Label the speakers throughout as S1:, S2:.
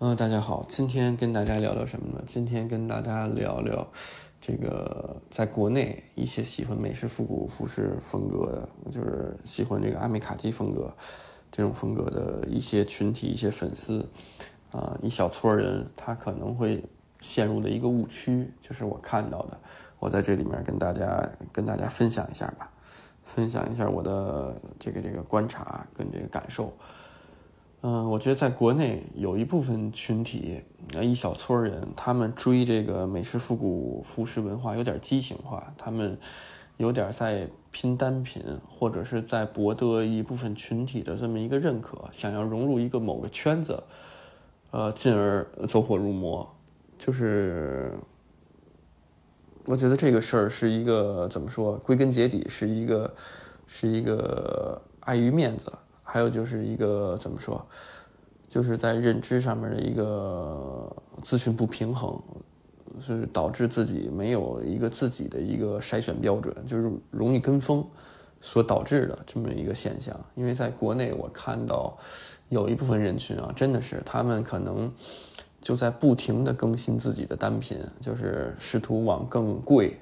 S1: 嗯，大家好，今天跟大家聊聊什么呢？今天跟大家聊聊这个在国内一些喜欢美式复古服饰风格的，就是喜欢这个阿美卡基风格这种风格的一些群体、一些粉丝啊，一小撮人，他可能会陷入的一个误区，就是我看到的，我在这里面跟大家跟大家分享一下吧，分享一下我的这个这个观察跟这个感受。嗯，我觉得在国内有一部分群体，一小撮人，他们追这个美式复古服饰文化有点畸形化，他们有点在拼单品，或者是在博得一部分群体的这么一个认可，想要融入一个某个圈子，呃，进而走火入魔。就是我觉得这个事儿是一个怎么说？归根结底是一个是一个碍于面子。还有就是一个怎么说，就是在认知上面的一个资讯不平衡，是导致自己没有一个自己的一个筛选标准，就是容易跟风所导致的这么一个现象。因为在国内，我看到有一部分人群啊，真的是他们可能就在不停的更新自己的单品，就是试图往更贵、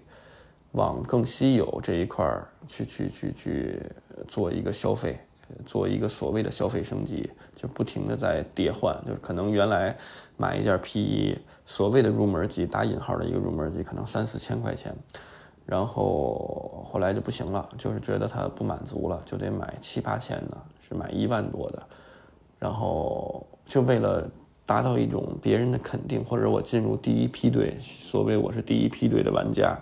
S1: 往更稀有这一块去去去去做一个消费。做一个所谓的消费升级，就不停的在迭换，就是可能原来买一件皮衣，所谓的入门级打引号的一个入门级，可能三四千块钱，然后后来就不行了，就是觉得它不满足了，就得买七八千的，是买一万多的，然后就为了达到一种别人的肯定，或者我进入第一梯队，所谓我是第一梯队的玩家，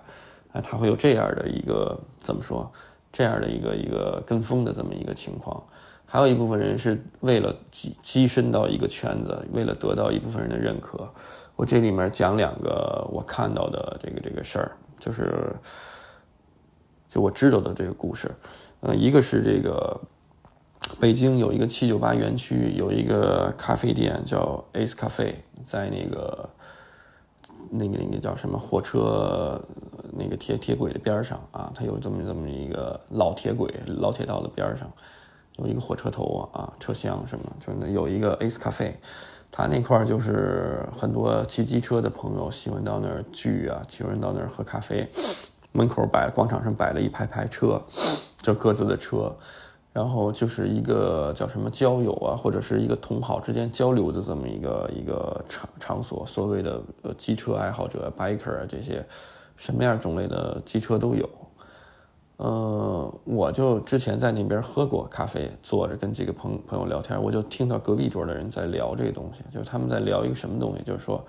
S1: 啊，他会有这样的一个怎么说？这样的一个一个跟风的这么一个情况，还有一部分人是为了跻跻身到一个圈子，为了得到一部分人的认可。我这里面讲两个我看到的这个这个事儿，就是就我知道的这个故事。嗯，一个是这个北京有一个七九八园区有一个咖啡店叫 Ace Cafe，在那个。那个那个叫什么火车，那个铁铁轨的边上啊，它有这么这么一个老铁轨、老铁道的边上，有一个火车头啊，车厢什么，就那有一个 Ace Cafe，它那块就是很多骑机车的朋友喜欢到那儿聚啊，喜欢到那儿喝咖啡，门口摆广场上摆了一排排车，就各自的车。然后就是一个叫什么交友啊，或者是一个同好之间交流的这么一个一个场场所，所谓的呃机车爱好者 biker 这些，什么样种类的机车都有。嗯，我就之前在那边喝过咖啡，坐着跟几个朋朋友聊天，我就听到隔壁桌的人在聊这个东西，就是他们在聊一个什么东西，就是说，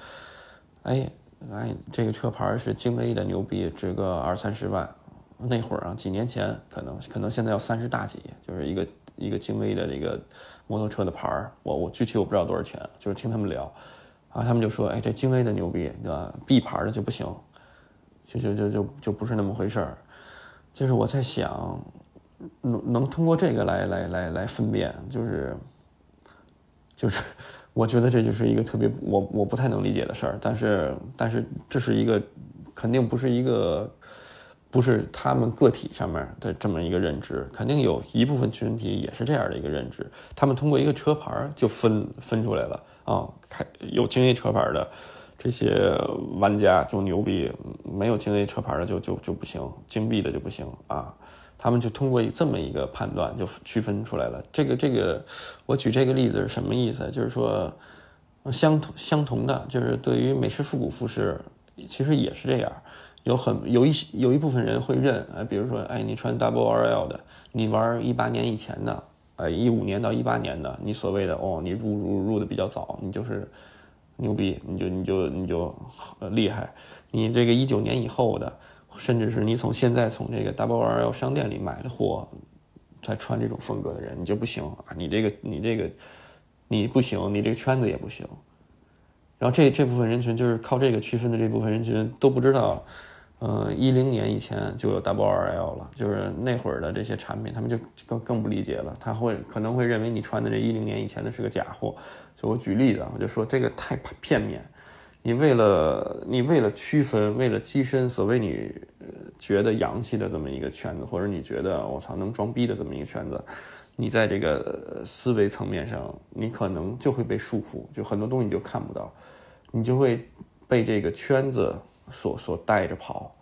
S1: 哎哎，这个车牌是京 A 的牛逼，值个二三十万。那会儿啊，几年前可能可能现在要三十大几，就是一个一个京 A 的这个摩托车的牌，我我具体我不知道多少钱，就是听他们聊，啊，他们就说，哎，这京 A 的牛逼，对吧？B 牌的就不行，就就就就就不是那么回事儿。就是我在想，能能通过这个来来来来分辨，就是就是我觉得这就是一个特别我我不太能理解的事儿，但是但是这是一个肯定不是一个。不是他们个体上面的这么一个认知，肯定有一部分群体也是这样的一个认知。他们通过一个车牌就分分出来了啊，开有京 A 车牌的这些玩家就牛逼，没有京 A 车牌的就就就不行，金币的就不行啊。他们就通过这么一个判断就区分出来了。这个这个，我举这个例子是什么意思？就是说，相同相同的，就是对于美式复古服饰，其实也是这样。有很有一有一部分人会认，哎，比如说，哎，你穿 Double RL 的，你玩一八年以前的，哎，一五年到一八年的，你所谓的哦，你入入入的比较早，你就是牛逼，你就你就你就厉害。你这个一九年以后的，甚至是你从现在从这个 WRL 商店里买的货，再穿这种风格的人，你就不行啊！你这个你这个你不行，你这个圈子也不行。然后这这部分人群就是靠这个区分的这部分人群都不知道。嗯，一零年以前就有 Double RL 了，就是那会儿的这些产品，他们就更更不理解了。他会可能会认为你穿的这一零年以前的是个假货。就我举例子，我就说这个太片面。你为了你为了区分，为了跻身所谓你觉得洋气的这么一个圈子，或者你觉得我操能装逼的这么一个圈子，你在这个思维层面上，你可能就会被束缚，就很多东西你就看不到，你就会被这个圈子所所带着跑。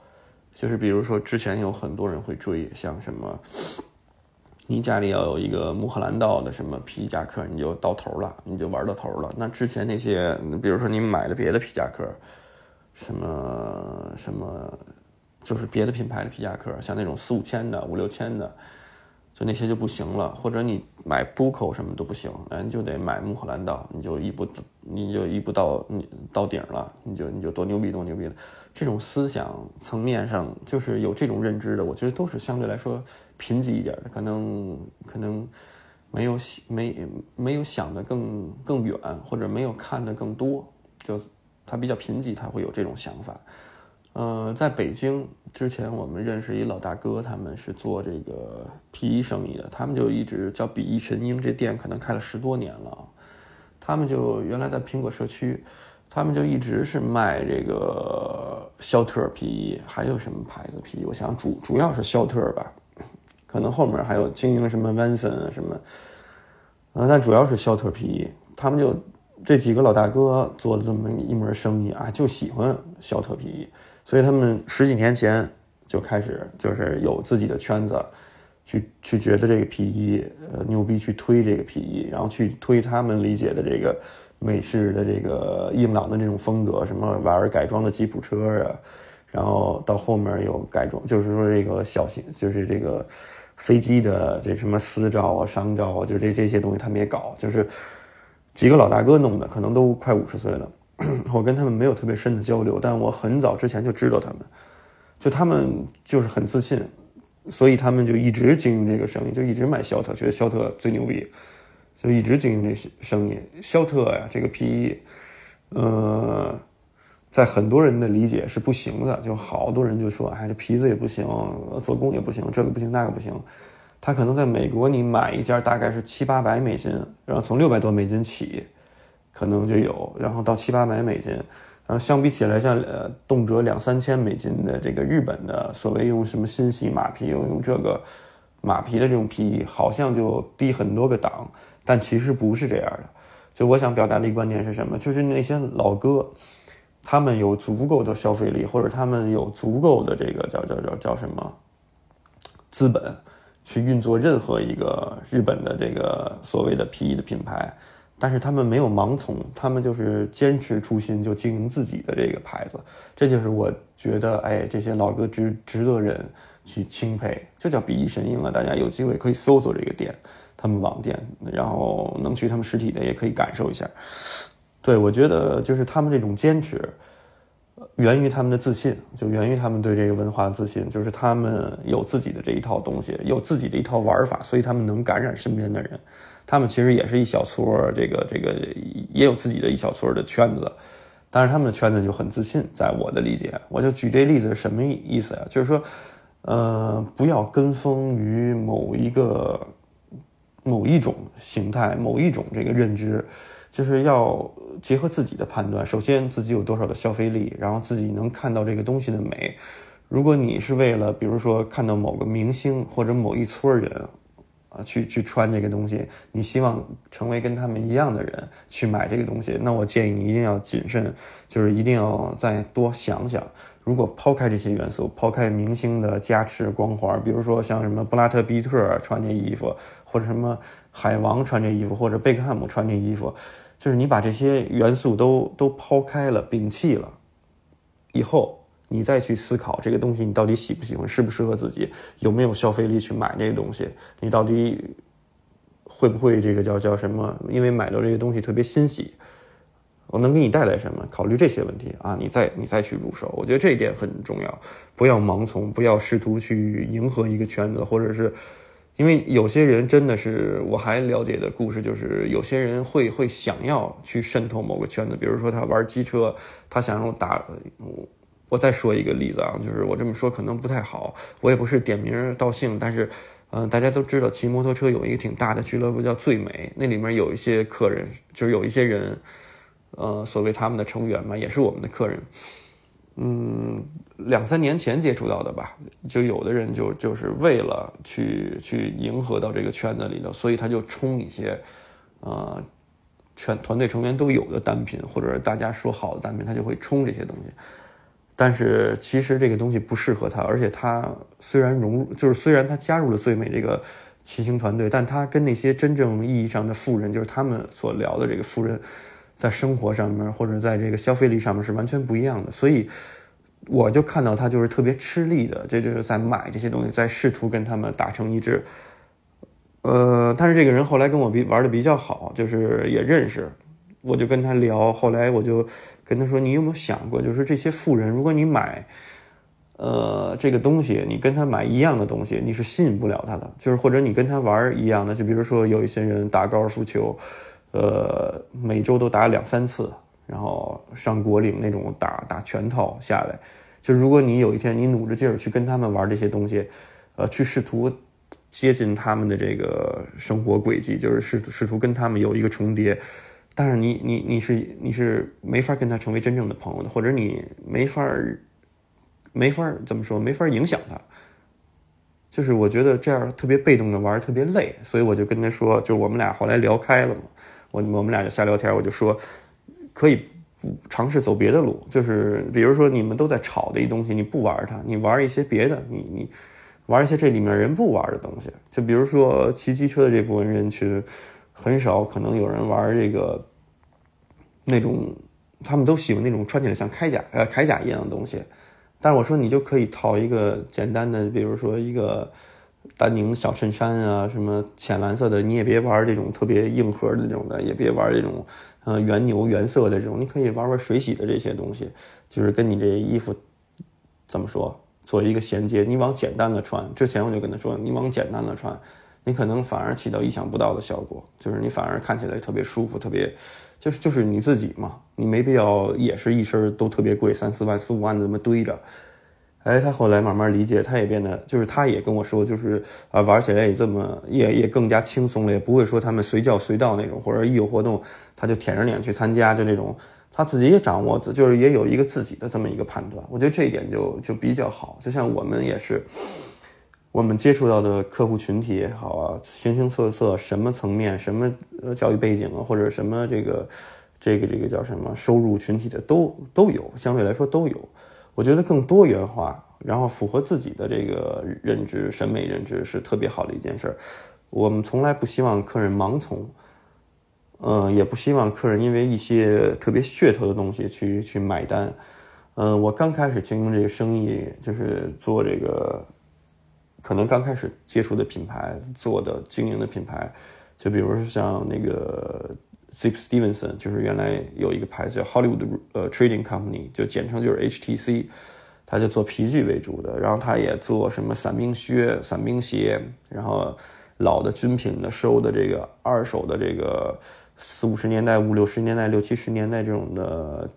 S1: 就是比如说，之前有很多人会追，像什么，你家里要有一个穆赫兰道的什么皮夹克，你就到头了，你就玩到头了。那之前那些，比如说你买了别的皮夹克，什么什么，就是别的品牌的皮夹克，像那种四五千的、五六千的。就那些就不行了，或者你买 Buco 什么都不行，哎，你就得买穆赫兰道，你就一步，你就一步到你到顶了，你就你就多牛逼多牛逼了。这种思想层面上，就是有这种认知的，我觉得都是相对来说贫瘠一点的，可能可能没有没没有想的更更远，或者没有看的更多，就他比较贫瘠，他会有这种想法。呃，在北京之前，我们认识一老大哥，他们是做这个皮衣生意的，他们就一直叫比翼神鹰，这店可能开了十多年了。他们就原来在苹果社区，他们就一直是卖这个肖特皮衣，还有什么牌子皮衣？我想主主要是肖特吧，可能后面还有经营什么 Vanson 啊什么，呃，但主要是肖特皮衣。他们就这几个老大哥做了这么一门生意啊，就喜欢肖特皮衣。所以他们十几年前就开始，就是有自己的圈子，去去觉得这个皮衣呃牛逼，去推这个皮衣，然后去推他们理解的这个美式的这个硬朗的这种风格，什么玩改装的吉普车啊，然后到后面有改装，就是说这个小型，就是这个飞机的这什么私照啊、商照啊，就这这些东西他们也搞，就是几个老大哥弄的，可能都快五十岁了。我跟他们没有特别深的交流，但我很早之前就知道他们，就他们就是很自信，所以他们就一直经营这个生意，就一直买肖特，觉得肖特最牛逼，就一直经营这生意。肖特呀，这个皮衣，呃，在很多人的理解是不行的，就好多人就说，哎，这皮子也不行，做工也不行，这个不行，那个不行。他可能在美国，你买一件大概是七八百美金，然后从六百多美金起。可能就有，然后到七八百美金，然后相比起来，像呃动辄两三千美金的这个日本的所谓用什么新洗马皮，用用这个马皮的这种皮衣，好像就低很多个档，但其实不是这样的。就我想表达的一个观点是什么？就是那些老哥，他们有足够的消费力，或者他们有足够的这个叫叫叫叫什么资本，去运作任何一个日本的这个所谓的皮衣的品牌。但是他们没有盲从，他们就是坚持初心，就经营自己的这个牌子。这就是我觉得，哎，这些老哥值值得人去钦佩。这叫比翼神鹰啊！大家有机会可以搜索这个店，他们网店，然后能去他们实体的也可以感受一下。对我觉得，就是他们这种坚持，源于他们的自信，就源于他们对这个文化自信，就是他们有自己的这一套东西，有自己的一套玩法，所以他们能感染身边的人。他们其实也是一小撮这个这个也有自己的一小撮的圈子，但是他们的圈子就很自信。在我的理解，我就举这例子什么意思呀？就是说，呃，不要跟风于某一个某一种形态、某一种这个认知，就是要结合自己的判断。首先，自己有多少的消费力，然后自己能看到这个东西的美。如果你是为了，比如说看到某个明星或者某一撮人。啊，去去穿这个东西，你希望成为跟他们一样的人去买这个东西，那我建议你一定要谨慎，就是一定要再多想想。如果抛开这些元素，抛开明星的加持光环，比如说像什么布拉特·比特穿这衣服，或者什么海王穿这衣服，或者贝克汉姆穿这衣服，就是你把这些元素都都抛开了、摒弃了以后。你再去思考这个东西，你到底喜不喜欢，适不适合自己，有没有消费力去买这个东西？你到底会不会这个叫叫什么？因为买到这些东西特别欣喜，我能给你带来什么？考虑这些问题啊，你再你再去入手，我觉得这一点很重要。不要盲从，不要试图去迎合一个圈子，或者是因为有些人真的是我还了解的故事，就是有些人会会想要去渗透某个圈子，比如说他玩机车，他想要打。我再说一个例子啊，就是我这么说可能不太好，我也不是点名道姓，但是，嗯，大家都知道骑摩托车有一个挺大的俱乐部叫最美，那里面有一些客人，就是有一些人，呃，所谓他们的成员嘛，也是我们的客人，嗯，两三年前接触到的吧，就有的人就就是为了去去迎合到这个圈子里头，所以他就冲一些，呃，全团队成员都有的单品，或者大家说好的单品，他就会冲这些东西。但是其实这个东西不适合他，而且他虽然融入，就是虽然他加入了最美这个骑行团队，但他跟那些真正意义上的富人，就是他们所聊的这个富人。在生活上面或者在这个消费力上面是完全不一样的，所以我就看到他就是特别吃力的，这就是在买这些东西，在试图跟他们达成一致。呃，但是这个人后来跟我比玩的比较好，就是也认识，我就跟他聊。后来我就跟他说：“你有没有想过，就是这些富人，如果你买呃这个东西，你跟他买一样的东西，你是吸引不了他的。就是或者你跟他玩一样的，就比如说有一些人打高尔夫球。”呃，每周都打两三次，然后上国岭那种打打全套下来，就如果你有一天你努着劲儿去跟他们玩这些东西，呃，去试图接近他们的这个生活轨迹，就是试试图跟他们有一个重叠，但是你你你是你是没法跟他成为真正的朋友的，或者你没法没法怎么说，没法影响他，就是我觉得这样特别被动的玩特别累，所以我就跟他说，就我们俩后来聊开了嘛。我我们俩就瞎聊天，我就说，可以尝试走别的路，就是比如说你们都在炒的一东西，你不玩它，你玩一些别的，你你玩一些这里面人不玩的东西，就比如说骑机车的这部分人群，很少可能有人玩这个那种，他们都喜欢那种穿起来像铠甲呃铠甲一样的东西，但是我说你就可以套一个简单的，比如说一个。丹宁小衬衫啊，什么浅蓝色的，你也别玩这种特别硬核的这种的，也别玩这种，呃，原牛原色的这种，你可以玩玩水洗的这些东西，就是跟你这衣服怎么说做一个衔接。你往简单了穿，之前我就跟他说，你往简单了穿，你可能反而起到意想不到的效果，就是你反而看起来特别舒服，特别就是就是你自己嘛，你没必要也是一身都特别贵，三四万四五万的这么堆着。哎，他后来慢慢理解，他也变得，就是他也跟我说，就是啊，玩起来也这么，也也更加轻松了，也不会说他们随叫随到那种，或者一有活动他就舔着脸去参加，就那种，他自己也掌握，就是也有一个自己的这么一个判断。我觉得这一点就就比较好。就像我们也是，我们接触到的客户群体也好啊，形形色色，什么层面，什么呃教育背景啊，或者什么这个这个这个叫什么收入群体的都都有，相对来说都有。我觉得更多元化，然后符合自己的这个认知、审美认知是特别好的一件事儿。我们从来不希望客人盲从，嗯，也不希望客人因为一些特别噱头的东西去去买单。嗯，我刚开始经营这个生意，就是做这个，可能刚开始接触的品牌做的经营的品牌，就比如说像那个。Zip Stevenson 就是原来有一个牌子叫 Hollywood 呃 Trading Company，就简称就是 HTC，他就做皮具为主的，然后他也做什么伞兵靴、伞兵鞋，然后老的军品的收的这个二手的这个四五十年代、五六十年代、六七十年代这种的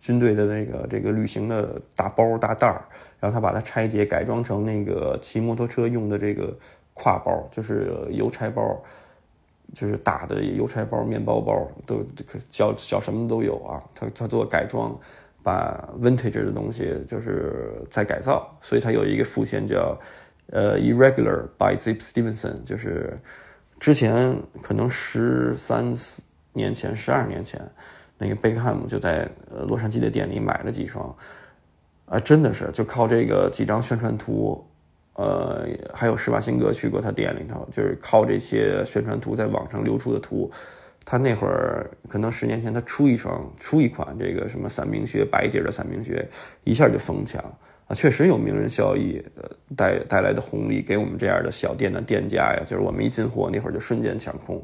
S1: 军队的那个这个旅行的大包大袋儿，然后他把它拆解改装成那个骑摩托车用的这个挎包，就是邮差包。就是大的邮差包、面包包都小小什么都有啊。他他做改装，把 vintage 的东西就是在改造，所以他有一个副线叫呃 irregular by Zip Stevenson，就是之前可能十三年前、十二年前，那个贝克汉姆就在洛杉矶的店里买了几双，啊，真的是就靠这个几张宣传图。呃，还有施瓦辛格去过他店里头，就是靠这些宣传图在网上流出的图，他那会儿可能十年前他出一双出一款这个什么伞兵靴白底的伞兵靴，一下就疯抢啊，确实有名人效益呃带带来的红利，给我们这样的小店的店家呀，就是我们一进货那会儿就瞬间抢空，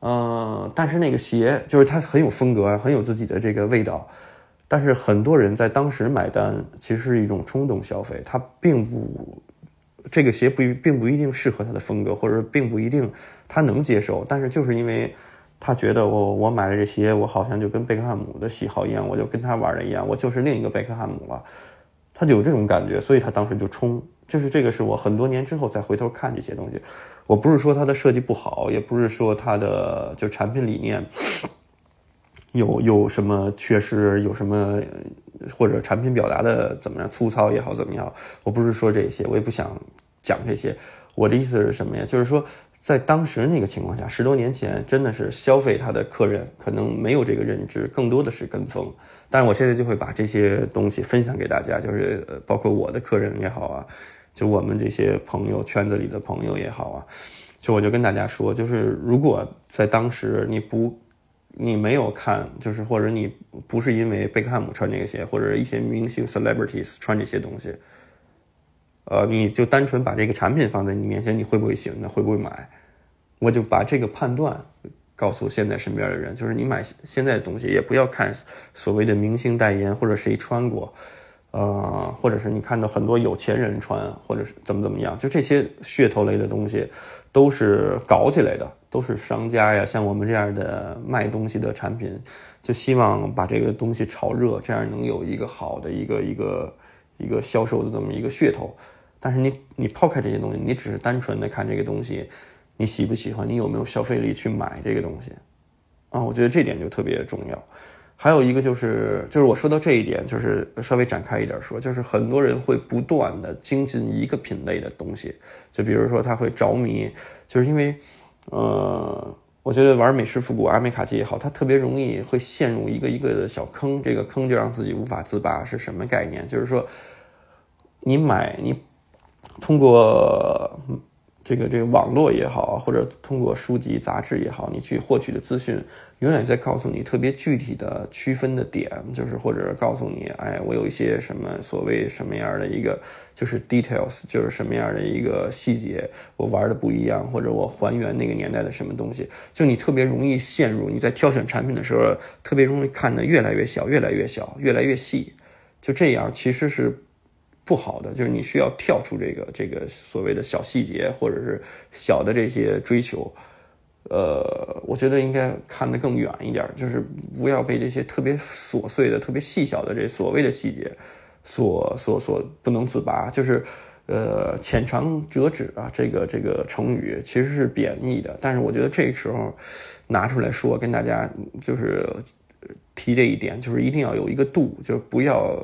S1: 嗯，但是那个鞋就是它很有风格，很有自己的这个味道，但是很多人在当时买单其实是一种冲动消费，他并不。这个鞋不并不一定适合他的风格，或者并不一定他能接受。但是就是因为他觉得我我买了这鞋，我好像就跟贝克汉姆的喜好一样，我就跟他玩的一样，我就是另一个贝克汉姆了。他就有这种感觉，所以他当时就冲。就是这个是我很多年之后再回头看这些东西。我不是说它的设计不好，也不是说它的就产品理念有有什么缺失，有什么或者产品表达的怎么样粗糙也好怎么样，我不是说这些，我也不想讲这些。我的意思是什么呀？就是说，在当时那个情况下，十多年前真的是消费他的客人可能没有这个认知，更多的是跟风。但是我现在就会把这些东西分享给大家，就是包括我的客人也好啊，就我们这些朋友圈子里的朋友也好啊，就我就跟大家说，就是如果在当时你不。你没有看，就是或者你不是因为贝克汉姆穿这个鞋，或者一些明星 celebrities 穿这些东西，呃，你就单纯把这个产品放在你面前，你会不会喜欢？会不会买？我就把这个判断告诉现在身边的人，就是你买现在的东西，也不要看所谓的明星代言或者谁穿过。呃，或者是你看到很多有钱人穿，或者是怎么怎么样，就这些噱头类的东西，都是搞起来的，都是商家呀，像我们这样的卖东西的产品，就希望把这个东西炒热，这样能有一个好的一个一个一个销售的这么一个噱头。但是你你抛开这些东西，你只是单纯的看这个东西，你喜不喜欢，你有没有消费力去买这个东西，啊，我觉得这点就特别重要。还有一个就是，就是我说到这一点，就是稍微展开一点说，就是很多人会不断的精进一个品类的东西，就比如说他会着迷，就是因为，呃，我觉得玩美式复古阿美卡基也好，他特别容易会陷入一个一个的小坑，这个坑就让自己无法自拔。是什么概念？就是说，你买你通过。这个这个网络也好，或者通过书籍杂志也好，你去获取的资讯，永远在告诉你特别具体的区分的点，就是或者告诉你，哎，我有一些什么所谓什么样的一个，就是 details，就是什么样的一个细节，我玩的不一样，或者我还原那个年代的什么东西，就你特别容易陷入你在挑选产品的时候，特别容易看的越来越小，越来越小，越来越细，就这样其实是。不好的就是你需要跳出这个这个所谓的小细节或者是小的这些追求，呃，我觉得应该看得更远一点，就是不要被这些特别琐碎的、特别细小的这所谓的细节所所所不能自拔。就是呃，浅尝辄止啊，这个这个成语其实是贬义的，但是我觉得这时候拿出来说，跟大家就是提这一点，就是一定要有一个度，就是不要。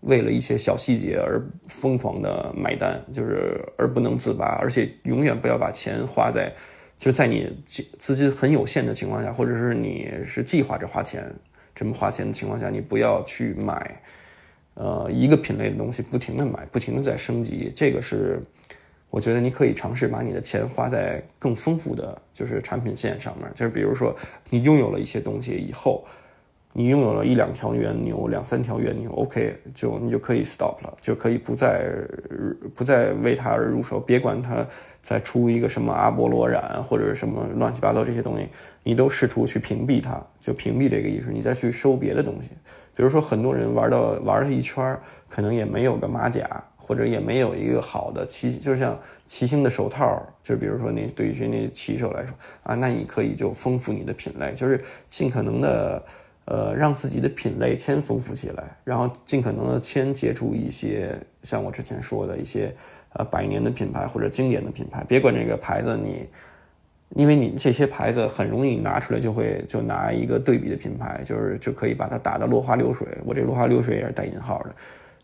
S1: 为了一些小细节而疯狂的买单，就是而不能自拔，而且永远不要把钱花在，就是在你资金很有限的情况下，或者是你是计划着花钱这么花钱的情况下，你不要去买，呃，一个品类的东西不停的买，不停的在升级。这个是我觉得你可以尝试把你的钱花在更丰富的就是产品线上面，就是比如说你拥有了一些东西以后。你拥有了一两条原牛，两三条原牛，OK，就你就可以 stop 了，就可以不再不再为它而入手。别管它再出一个什么阿波罗染或者什么乱七八糟这些东西，你都试图去屏蔽它，就屏蔽这个意识，你再去收别的东西。比如说，很多人玩到玩了一圈，可能也没有个马甲，或者也没有一个好的骑，就像骑行的手套。就比如说，那对于那骑手来说啊，那你可以就丰富你的品类，就是尽可能的。呃，让自己的品类先丰富起来，然后尽可能的先接触一些像我之前说的一些呃百年的品牌或者经典的品牌。别管这个牌子，你因为你这些牌子很容易拿出来就会就拿一个对比的品牌，就是就可以把它打得落花流水。我这落花流水也是带引号的。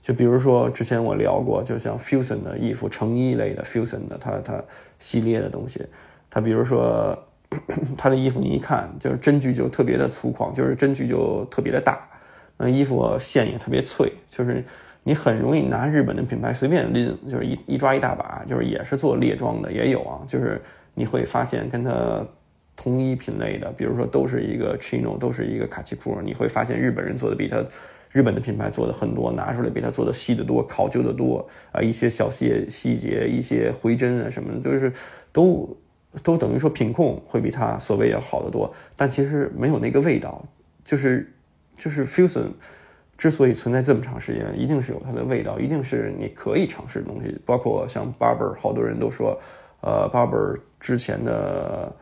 S1: 就比如说之前我聊过，就像 Fusion 的衣服，成衣类的 Fusion 的它它系列的东西，它比如说。他的衣服你一看就是针距就特别的粗犷，就是针距就特别的大，那衣服线也特别脆，就是你很容易拿日本的品牌随便拎，就是一一抓一大把，就是也是做列装的也有啊，就是你会发现跟它同一品类的，比如说都是一个 chino，都是一个卡其裤，你会发现日本人做的比他日本的品牌做的很多，拿出来比他做的细的多，考究的多啊，一些小细细节，一些回针啊什么的，就是都。都等于说品控会比它所谓要好得多，但其实没有那个味道。就是就是 Fusion 之所以存在这么长时间，一定是有它的味道，一定是你可以尝试的东西。包括像 Barber，好多人都说，呃，Barber 之前的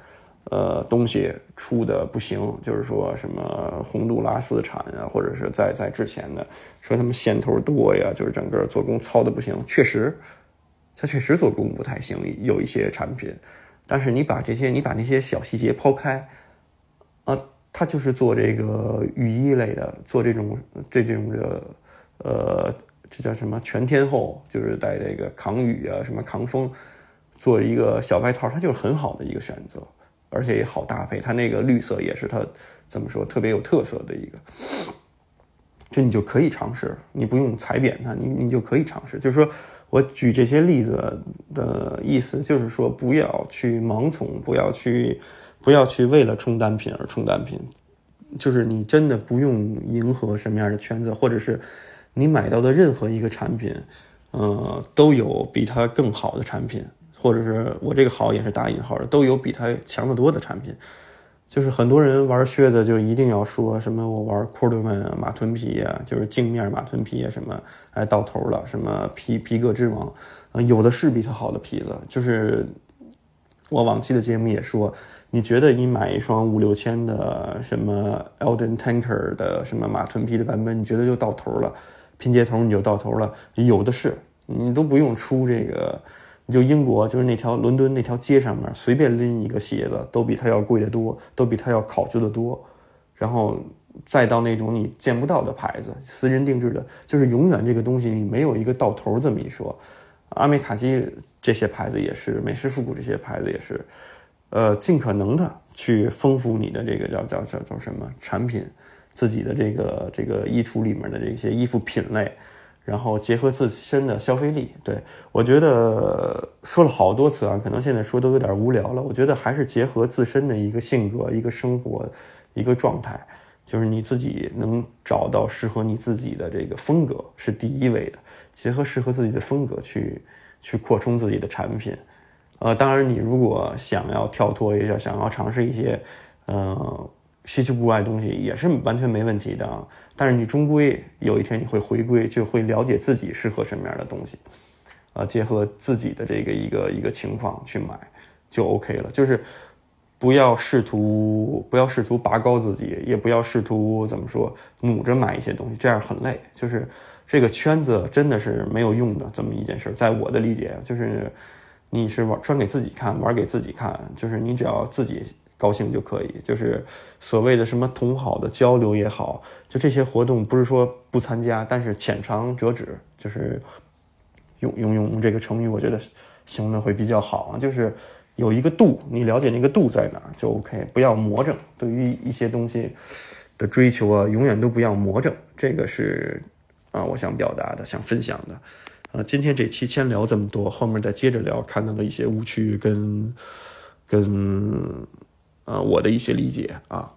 S1: 呃东西出的不行，就是说什么洪都拉斯产啊，或者是在在之前的说他们线头多呀，就是整个做工糙的不行。确实，它确实做工不太行，有一些产品。但是你把这些，你把那些小细节抛开，啊，他就是做这个雨衣类的，做这种这这种的，呃，这叫什么全天候，就是带这个抗雨啊，什么抗风，做一个小外套，它就是很好的一个选择，而且也好搭配。它那个绿色也是它怎么说特别有特色的一个，这你就可以尝试，你不用踩扁它，你你就可以尝试。就是说我举这些例子的意思，就是说不要去盲从，不要去。不要去为了冲单品而冲单品，就是你真的不用迎合什么样的圈子，或者是你买到的任何一个产品，呃，都有比它更好的产品，或者是我这个好也是打引号的，都有比它强得多的产品。就是很多人玩靴子就一定要说什么我玩 c o r d o n，马臀皮啊，就是镜面马臀皮啊，什么哎到头了，什么皮皮革之王，啊，有的是比它好的皮子，就是。我往期的节目也说，你觉得你买一双五六千的什么 Elden Tanker 的什么马臀皮的版本，你觉得就到头了，拼接头你就到头了，有的是，你都不用出这个，你就英国就是那条伦敦那条街上面随便拎一个鞋子，都比它要贵得多，都比它要考究的多，然后再到那种你见不到的牌子，私人定制的，就是永远这个东西你没有一个到头这么一说。阿美卡基这些牌子也是，美式复古这些牌子也是，呃，尽可能的去丰富你的这个叫叫叫叫什么产品，自己的这个这个衣橱里面的这些衣服品类，然后结合自身的消费力。对我觉得说了好多次啊，可能现在说都有点无聊了。我觉得还是结合自身的一个性格、一个生活、一个状态，就是你自己能找到适合你自己的这个风格是第一位的。结合适合自己的风格去去扩充自己的产品，呃，当然你如果想要跳脱一下，想要尝试一些，呃，稀奇古怪的东西也是完全没问题的。但是你终归有一天你会回归，就会了解自己适合什么样的东西，啊，结合自己的这个一个一个情况去买就 OK 了。就是不要试图不要试图拔高自己，也不要试图怎么说努着买一些东西，这样很累。就是。这个圈子真的是没有用的这么一件事，在我的理解，就是你是玩穿给自己看，玩给自己看，就是你只要自己高兴就可以。就是所谓的什么同好的交流也好，就这些活动不是说不参加，但是浅尝辄止，就是用用用这个成语，我觉得形容的会比较好啊，就是有一个度，你了解那个度在哪就 OK，不要魔怔。对于一些东西的追求啊，永远都不要魔怔，这个是。啊，我想表达的，想分享的，呃，今天这期先聊这么多，后面再接着聊看到的一些误区跟跟，呃，我的一些理解啊。